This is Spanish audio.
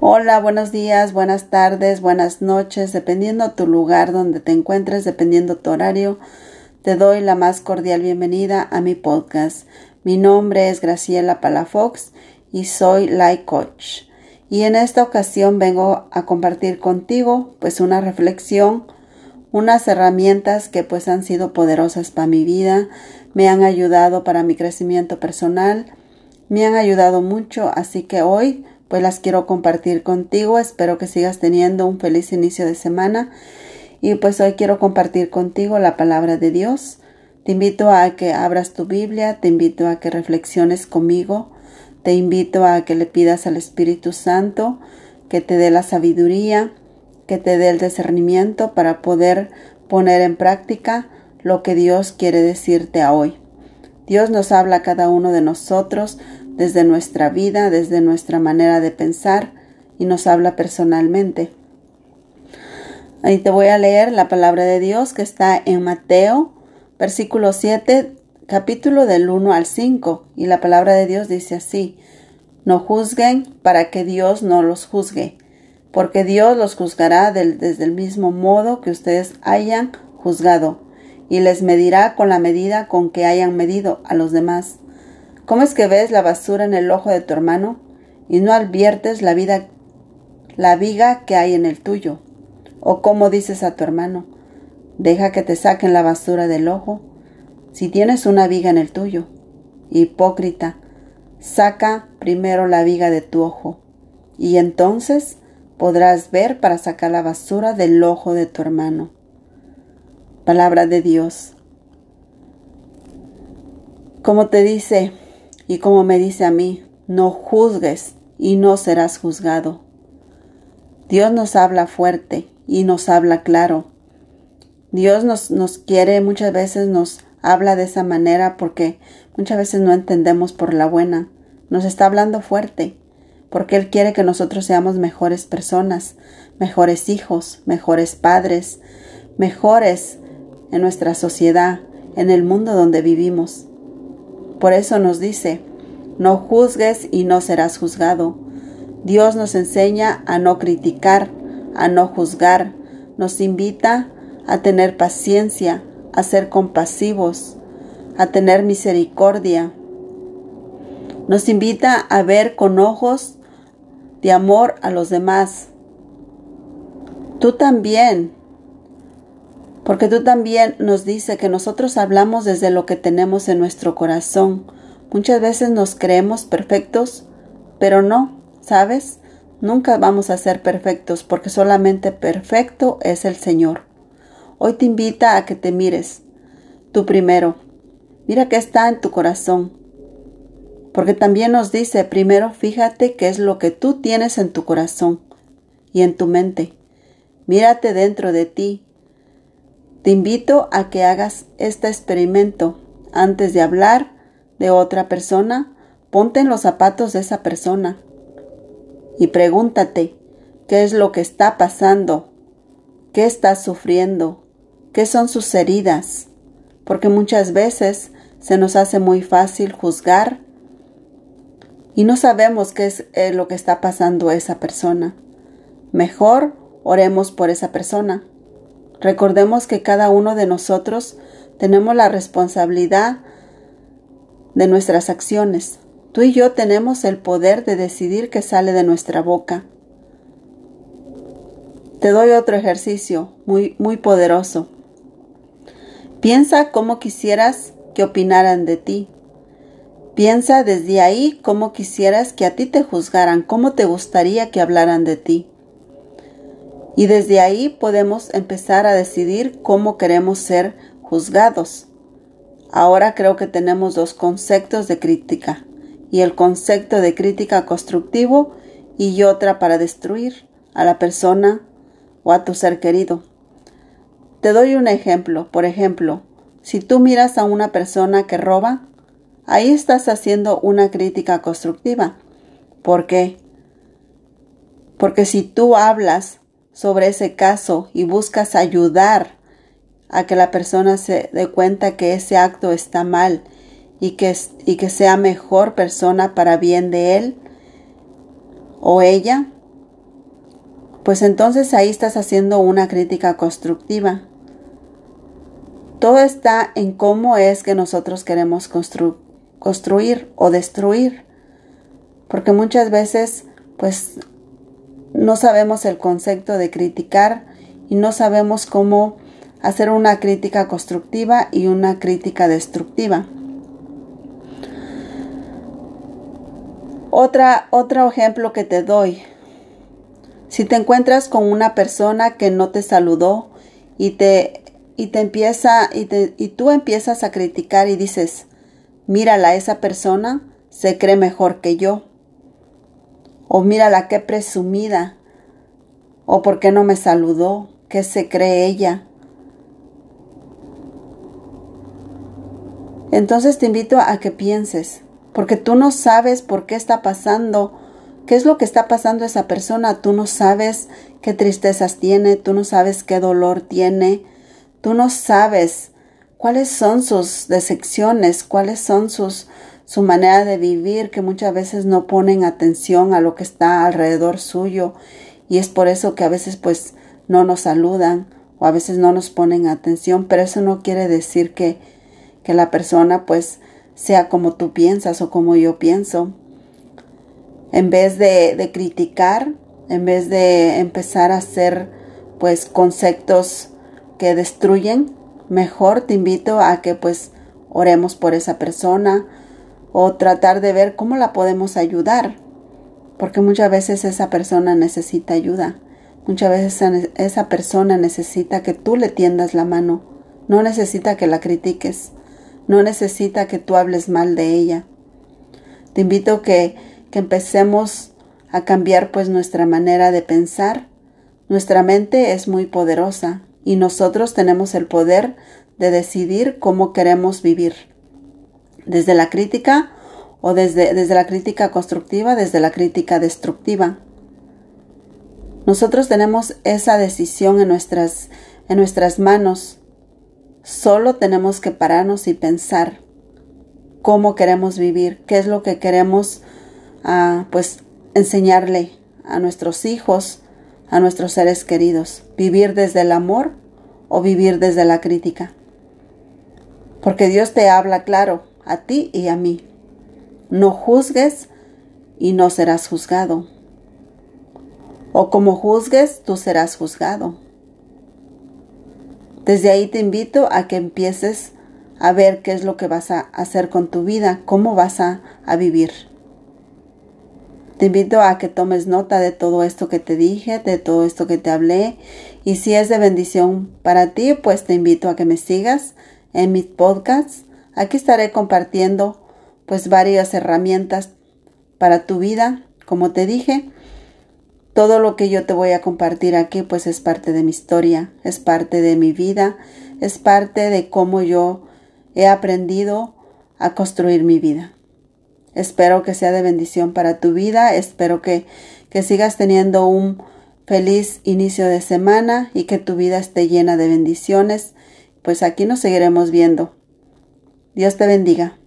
Hola, buenos días, buenas tardes, buenas noches, dependiendo tu lugar donde te encuentres, dependiendo tu horario, te doy la más cordial bienvenida a mi podcast. Mi nombre es Graciela Palafox y soy Life Coach. Y en esta ocasión vengo a compartir contigo pues una reflexión, unas herramientas que pues han sido poderosas para mi vida, me han ayudado para mi crecimiento personal, me han ayudado mucho, así que hoy pues las quiero compartir contigo. Espero que sigas teniendo un feliz inicio de semana. Y pues hoy quiero compartir contigo la palabra de Dios. Te invito a que abras tu Biblia, te invito a que reflexiones conmigo, te invito a que le pidas al Espíritu Santo que te dé la sabiduría, que te dé el discernimiento para poder poner en práctica lo que Dios quiere decirte a hoy. Dios nos habla a cada uno de nosotros desde nuestra vida, desde nuestra manera de pensar y nos habla personalmente. Ahí te voy a leer la palabra de Dios que está en Mateo, versículo 7, capítulo del 1 al 5. Y la palabra de Dios dice así, no juzguen para que Dios no los juzgue, porque Dios los juzgará desde el mismo modo que ustedes hayan juzgado, y les medirá con la medida con que hayan medido a los demás. ¿Cómo es que ves la basura en el ojo de tu hermano y no adviertes la vida la viga que hay en el tuyo? ¿O cómo dices a tu hermano, deja que te saquen la basura del ojo si tienes una viga en el tuyo? Hipócrita, saca primero la viga de tu ojo y entonces podrás ver para sacar la basura del ojo de tu hermano. Palabra de Dios. Como te dice y como me dice a mí, no juzgues y no serás juzgado. Dios nos habla fuerte y nos habla claro. Dios nos, nos quiere, muchas veces nos habla de esa manera porque muchas veces no entendemos por la buena. Nos está hablando fuerte porque Él quiere que nosotros seamos mejores personas, mejores hijos, mejores padres, mejores en nuestra sociedad, en el mundo donde vivimos. Por eso nos dice, no juzgues y no serás juzgado. Dios nos enseña a no criticar, a no juzgar, nos invita a tener paciencia, a ser compasivos, a tener misericordia. Nos invita a ver con ojos de amor a los demás. Tú también porque tú también nos dice que nosotros hablamos desde lo que tenemos en nuestro corazón. Muchas veces nos creemos perfectos, pero no, ¿sabes? Nunca vamos a ser perfectos porque solamente perfecto es el Señor. Hoy te invita a que te mires, tú primero. Mira qué está en tu corazón. Porque también nos dice, primero fíjate qué es lo que tú tienes en tu corazón y en tu mente. Mírate dentro de ti te invito a que hagas este experimento. Antes de hablar de otra persona, ponte en los zapatos de esa persona y pregúntate qué es lo que está pasando, qué está sufriendo, qué son sus heridas, porque muchas veces se nos hace muy fácil juzgar y no sabemos qué es eh, lo que está pasando esa persona. Mejor oremos por esa persona. Recordemos que cada uno de nosotros tenemos la responsabilidad de nuestras acciones. Tú y yo tenemos el poder de decidir qué sale de nuestra boca. Te doy otro ejercicio muy, muy poderoso. Piensa cómo quisieras que opinaran de ti. Piensa desde ahí cómo quisieras que a ti te juzgaran, cómo te gustaría que hablaran de ti. Y desde ahí podemos empezar a decidir cómo queremos ser juzgados. Ahora creo que tenemos dos conceptos de crítica, y el concepto de crítica constructivo y otra para destruir a la persona o a tu ser querido. Te doy un ejemplo. Por ejemplo, si tú miras a una persona que roba, ahí estás haciendo una crítica constructiva. ¿Por qué? Porque si tú hablas sobre ese caso y buscas ayudar a que la persona se dé cuenta que ese acto está mal y que, y que sea mejor persona para bien de él o ella, pues entonces ahí estás haciendo una crítica constructiva. Todo está en cómo es que nosotros queremos construir o destruir. Porque muchas veces, pues, no sabemos el concepto de criticar y no sabemos cómo hacer una crítica constructiva y una crítica destructiva. Otra, otro ejemplo que te doy. Si te encuentras con una persona que no te saludó y te, y te empieza y, y tú empiezas a criticar y dices, mírala, esa persona se cree mejor que yo. O mírala, qué presumida. O por qué no me saludó, qué se cree ella. Entonces te invito a que pienses, porque tú no sabes por qué está pasando, qué es lo que está pasando esa persona, tú no sabes qué tristezas tiene, tú no sabes qué dolor tiene, tú no sabes cuáles son sus decepciones, cuáles son sus su manera de vivir, que muchas veces no ponen atención a lo que está alrededor suyo. Y es por eso que a veces pues no nos saludan o a veces no nos ponen atención, pero eso no quiere decir que que la persona pues sea como tú piensas o como yo pienso. En vez de, criticar, en vez de empezar a hacer pues conceptos que destruyen, mejor te invito a que pues oremos por esa persona o tratar de ver cómo la podemos ayudar, porque muchas veces esa persona necesita ayuda, muchas veces esa persona necesita que tú le tiendas la mano, no necesita que la critiques. No necesita que tú hables mal de ella. Te invito que, que empecemos a cambiar pues nuestra manera de pensar. Nuestra mente es muy poderosa y nosotros tenemos el poder de decidir cómo queremos vivir. Desde la crítica o desde, desde la crítica constructiva, desde la crítica destructiva. Nosotros tenemos esa decisión en nuestras, en nuestras manos Solo tenemos que pararnos y pensar cómo queremos vivir, qué es lo que queremos ah, pues enseñarle a nuestros hijos, a nuestros seres queridos, vivir desde el amor o vivir desde la crítica. Porque Dios te habla claro a ti y a mí. No juzgues y no serás juzgado. O como juzgues, tú serás juzgado. Desde ahí te invito a que empieces a ver qué es lo que vas a hacer con tu vida, cómo vas a, vivir. Te invito a que tomes nota de todo esto que te dije, de todo esto que te hablé. Y si es de bendición para ti, pues te invito a que me sigas en mis podcasts. Aquí estaré compartiendo pues varias herramientas para tu vida. Como te dije, todo lo que yo te voy a compartir aquí pues es parte de mi historia, es parte de mi vida, es parte de cómo yo he aprendido a construir mi vida. Espero que sea de bendición para tu vida, espero que, que sigas teniendo un feliz inicio de semana y que tu vida esté llena de bendiciones. Pues aquí nos seguiremos viendo. Dios te bendiga.